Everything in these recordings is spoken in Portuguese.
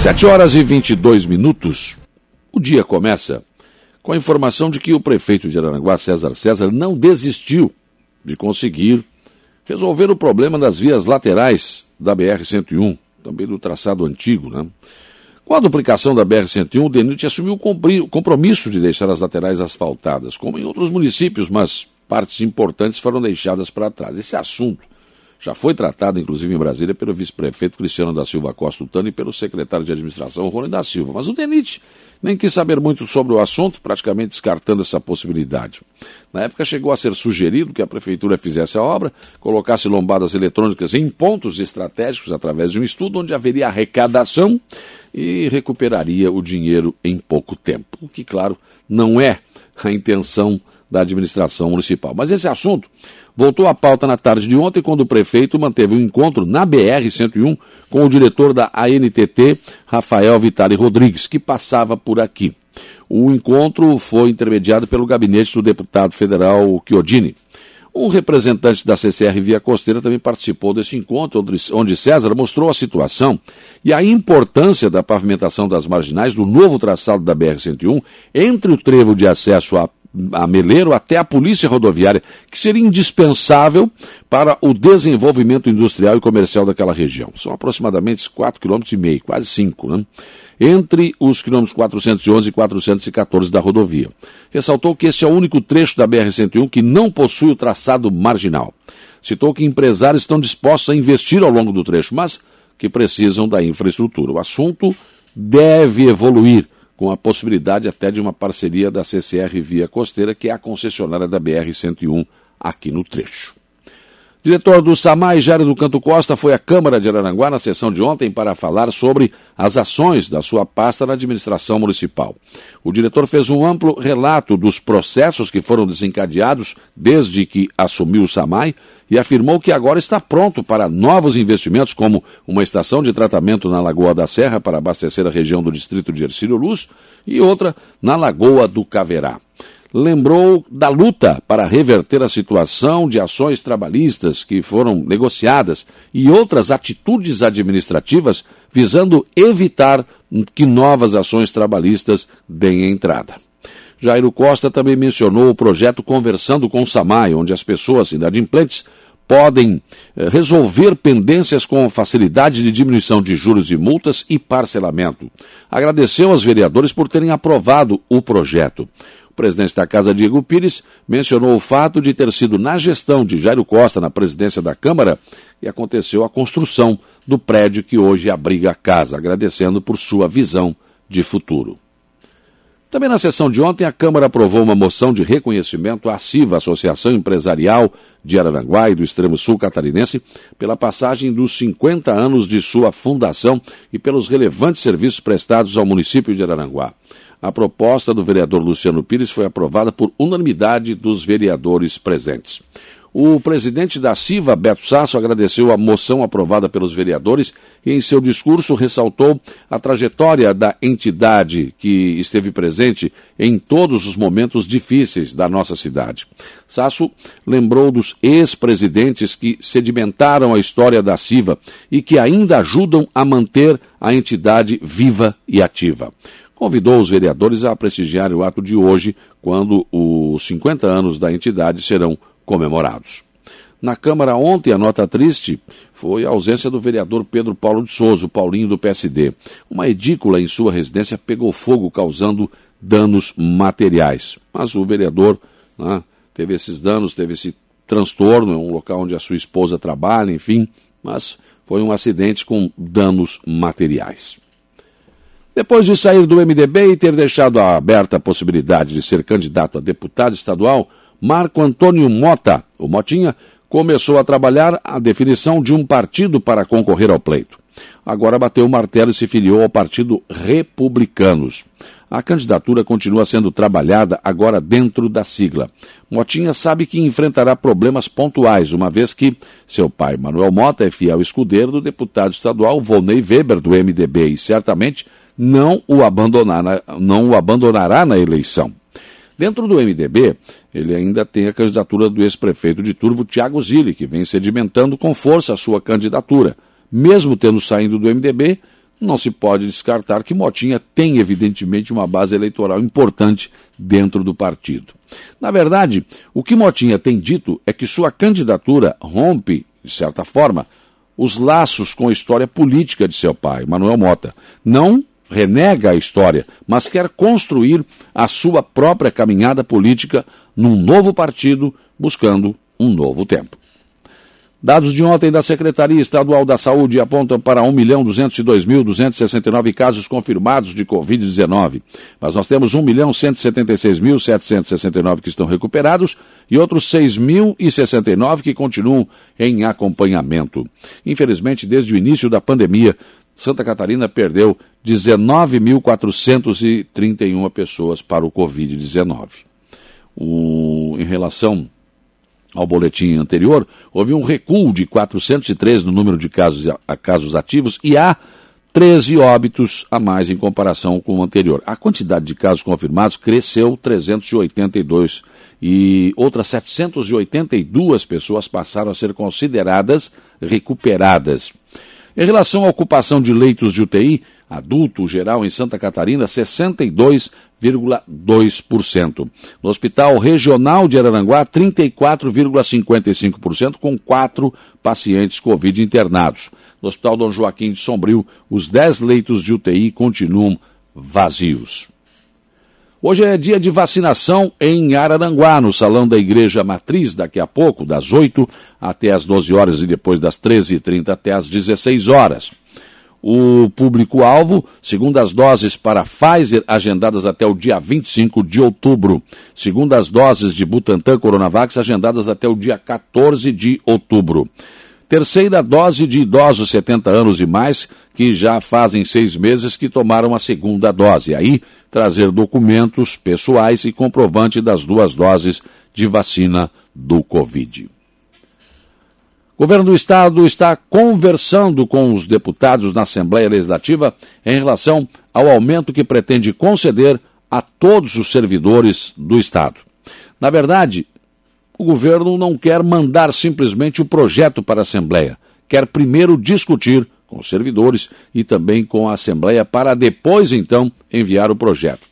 Sete horas e 22 minutos. O dia começa com a informação de que o prefeito de Aranaguá, César César, não desistiu de conseguir resolver o problema das vias laterais da BR-101, também do traçado antigo. Né? Com a duplicação da BR-101, o DENIT assumiu o compromisso de deixar as laterais asfaltadas, como em outros municípios, mas partes importantes foram deixadas para trás. Esse assunto já foi tratado, inclusive, em Brasília, pelo vice-prefeito Cristiano da Silva Costa Utano e pelo secretário de administração, Rony da Silva. Mas o DENIT nem quis saber muito sobre o assunto, praticamente descartando essa possibilidade. Na época chegou a ser sugerido que a prefeitura fizesse a obra, colocasse lombadas eletrônicas em pontos estratégicos através de um estudo onde haveria arrecadação e recuperaria o dinheiro em pouco tempo. O que, claro, não é a intenção da administração municipal. Mas esse assunto voltou à pauta na tarde de ontem, quando o prefeito manteve um encontro na BR-101 com o diretor da ANTT, Rafael Vitali Rodrigues, que passava por aqui. O encontro foi intermediado pelo gabinete do deputado federal Chiodini. Um representante da CCR Via Costeira também participou desse encontro, onde César mostrou a situação e a importância da pavimentação das marginais do novo traçado da BR-101 entre o trevo de acesso à a Meleiro até a Polícia Rodoviária, que seria indispensável para o desenvolvimento industrial e comercial daquela região. São aproximadamente 4,5 km, quase 5, né? entre os quilômetros 411 e 414 da rodovia. Ressaltou que este é o único trecho da BR-101 que não possui o traçado marginal. Citou que empresários estão dispostos a investir ao longo do trecho, mas que precisam da infraestrutura. O assunto deve evoluir com a possibilidade até de uma parceria da CCR Via Costeira, que é a concessionária da BR-101 aqui no trecho. Diretor do SAMAI, Jário do Canto Costa, foi à Câmara de Araranguá na sessão de ontem para falar sobre as ações da sua pasta na administração municipal. O diretor fez um amplo relato dos processos que foram desencadeados desde que assumiu o SAMAI e afirmou que agora está pronto para novos investimentos, como uma estação de tratamento na Lagoa da Serra para abastecer a região do distrito de Ercílio Luz e outra na Lagoa do Caverá lembrou da luta para reverter a situação de ações trabalhistas que foram negociadas e outras atitudes administrativas visando evitar que novas ações trabalhistas deem entrada. Jairo Costa também mencionou o projeto Conversando com o Samai, onde as pessoas inadimplentes podem eh, resolver pendências com facilidade de diminuição de juros e multas e parcelamento. Agradeceu aos vereadores por terem aprovado o projeto presidente da Casa, Diego Pires, mencionou o fato de ter sido na gestão de Jairo Costa na presidência da Câmara e aconteceu a construção do prédio que hoje abriga a casa, agradecendo por sua visão de futuro. Também na sessão de ontem, a Câmara aprovou uma moção de reconhecimento à CIVA, Associação Empresarial de Araranguá e do Extremo Sul Catarinense, pela passagem dos 50 anos de sua fundação e pelos relevantes serviços prestados ao município de Araranguá. A proposta do vereador Luciano Pires foi aprovada por unanimidade dos vereadores presentes. O presidente da CIVA, Beto Sasso, agradeceu a moção aprovada pelos vereadores e, em seu discurso, ressaltou a trajetória da entidade que esteve presente em todos os momentos difíceis da nossa cidade. Sasso lembrou dos ex-presidentes que sedimentaram a história da CIVA e que ainda ajudam a manter a entidade viva e ativa convidou os vereadores a prestigiar o ato de hoje, quando os 50 anos da entidade serão comemorados. Na Câmara ontem, a nota triste foi a ausência do vereador Pedro Paulo de Souza, o Paulinho do PSD. Uma edícula em sua residência pegou fogo, causando danos materiais. Mas o vereador né, teve esses danos, teve esse transtorno, é um local onde a sua esposa trabalha, enfim, mas foi um acidente com danos materiais. Depois de sair do MDB e ter deixado aberta a possibilidade de ser candidato a deputado estadual, Marco Antônio Mota, o Motinha, começou a trabalhar a definição de um partido para concorrer ao pleito. Agora bateu o martelo e se filiou ao Partido Republicanos. A candidatura continua sendo trabalhada agora dentro da sigla. Motinha sabe que enfrentará problemas pontuais, uma vez que seu pai, Manuel Mota, é fiel escudeiro do deputado estadual Volney Weber, do MDB, e certamente não o, abandonará, não o abandonará na eleição. Dentro do MDB, ele ainda tem a candidatura do ex-prefeito de Turvo, Tiago Zilli, que vem sedimentando com força a sua candidatura. Mesmo tendo saído do MDB, não se pode descartar que Motinha tem, evidentemente, uma base eleitoral importante dentro do partido. Na verdade, o que Motinha tem dito é que sua candidatura rompe, de certa forma, os laços com a história política de seu pai, Manuel Mota. Não renega a história, mas quer construir a sua própria caminhada política num novo partido, buscando um novo tempo. Dados de ontem da Secretaria Estadual da Saúde apontam para 1.202.269 casos confirmados de Covid-19. Mas nós temos 1.176.769 que estão recuperados e outros 6.069 que continuam em acompanhamento. Infelizmente, desde o início da pandemia, Santa Catarina perdeu 19.431 pessoas para o Covid-19. em relação ao boletim anterior, houve um recuo de 403 no número de casos, a, casos ativos e há 13 óbitos a mais em comparação com o anterior. A quantidade de casos confirmados cresceu 382 e outras 782 pessoas passaram a ser consideradas recuperadas. Em relação à ocupação de leitos de UTI, adulto geral em Santa Catarina, 62,2%. No Hospital Regional de Araranguá, 34,55%, com quatro pacientes Covid internados. No Hospital Dom Joaquim de Sombrio, os 10 leitos de UTI continuam vazios. Hoje é dia de vacinação em Araranguá, no Salão da Igreja Matriz, daqui a pouco, das 8 até as 12 horas e depois das 13h30 até as 16 horas. O público-alvo, segundo as doses para Pfizer agendadas até o dia 25 de outubro, segundo as doses de Butantan Coronavac agendadas até o dia 14 de outubro. Terceira dose de idosos 70 anos e mais que já fazem seis meses que tomaram a segunda dose. Aí, trazer documentos pessoais e comprovante das duas doses de vacina do Covid. O governo do Estado está conversando com os deputados na Assembleia Legislativa em relação ao aumento que pretende conceder a todos os servidores do Estado. Na verdade, o governo não quer mandar simplesmente o projeto para a Assembleia, quer primeiro discutir com os servidores e também com a Assembleia para depois então enviar o projeto.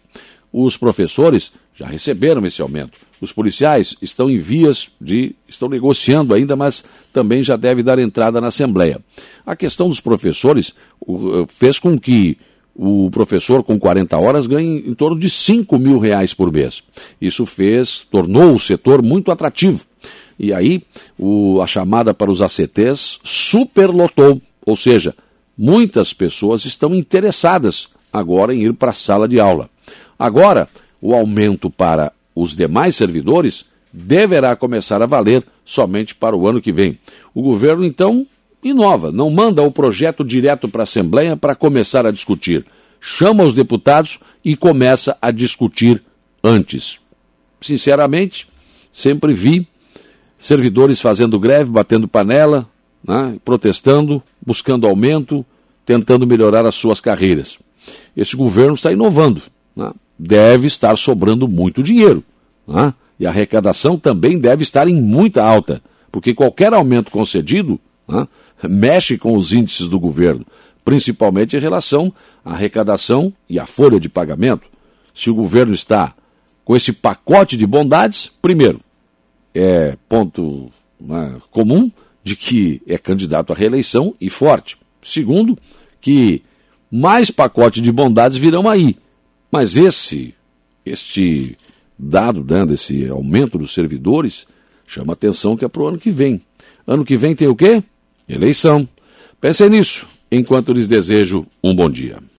Os professores já receberam esse aumento. Os policiais estão em vias de. estão negociando ainda, mas também já deve dar entrada na Assembleia. A questão dos professores fez com que o professor com 40 horas ganha em torno de 5 mil reais por mês. Isso fez, tornou o setor muito atrativo. E aí, o, a chamada para os ACTs superlotou, ou seja, muitas pessoas estão interessadas agora em ir para a sala de aula. Agora, o aumento para os demais servidores deverá começar a valer somente para o ano que vem. O governo, então, inova, não manda o projeto direto para a Assembleia para começar a discutir. Chama os deputados e começa a discutir antes. Sinceramente, sempre vi servidores fazendo greve, batendo panela, né, protestando, buscando aumento, tentando melhorar as suas carreiras. Esse governo está inovando. Né? Deve estar sobrando muito dinheiro. Né? E a arrecadação também deve estar em muita alta, porque qualquer aumento concedido né, mexe com os índices do governo, principalmente em relação à arrecadação e à folha de pagamento. Se o governo está com esse pacote de bondades, primeiro, é ponto né, comum de que é candidato à reeleição e forte. Segundo, que mais pacote de bondades virão aí. Mas esse, este dado, né, desse aumento dos servidores, chama atenção que é para o ano que vem. Ano que vem tem o quê? Eleição. Pensem nisso, enquanto lhes desejo um bom dia.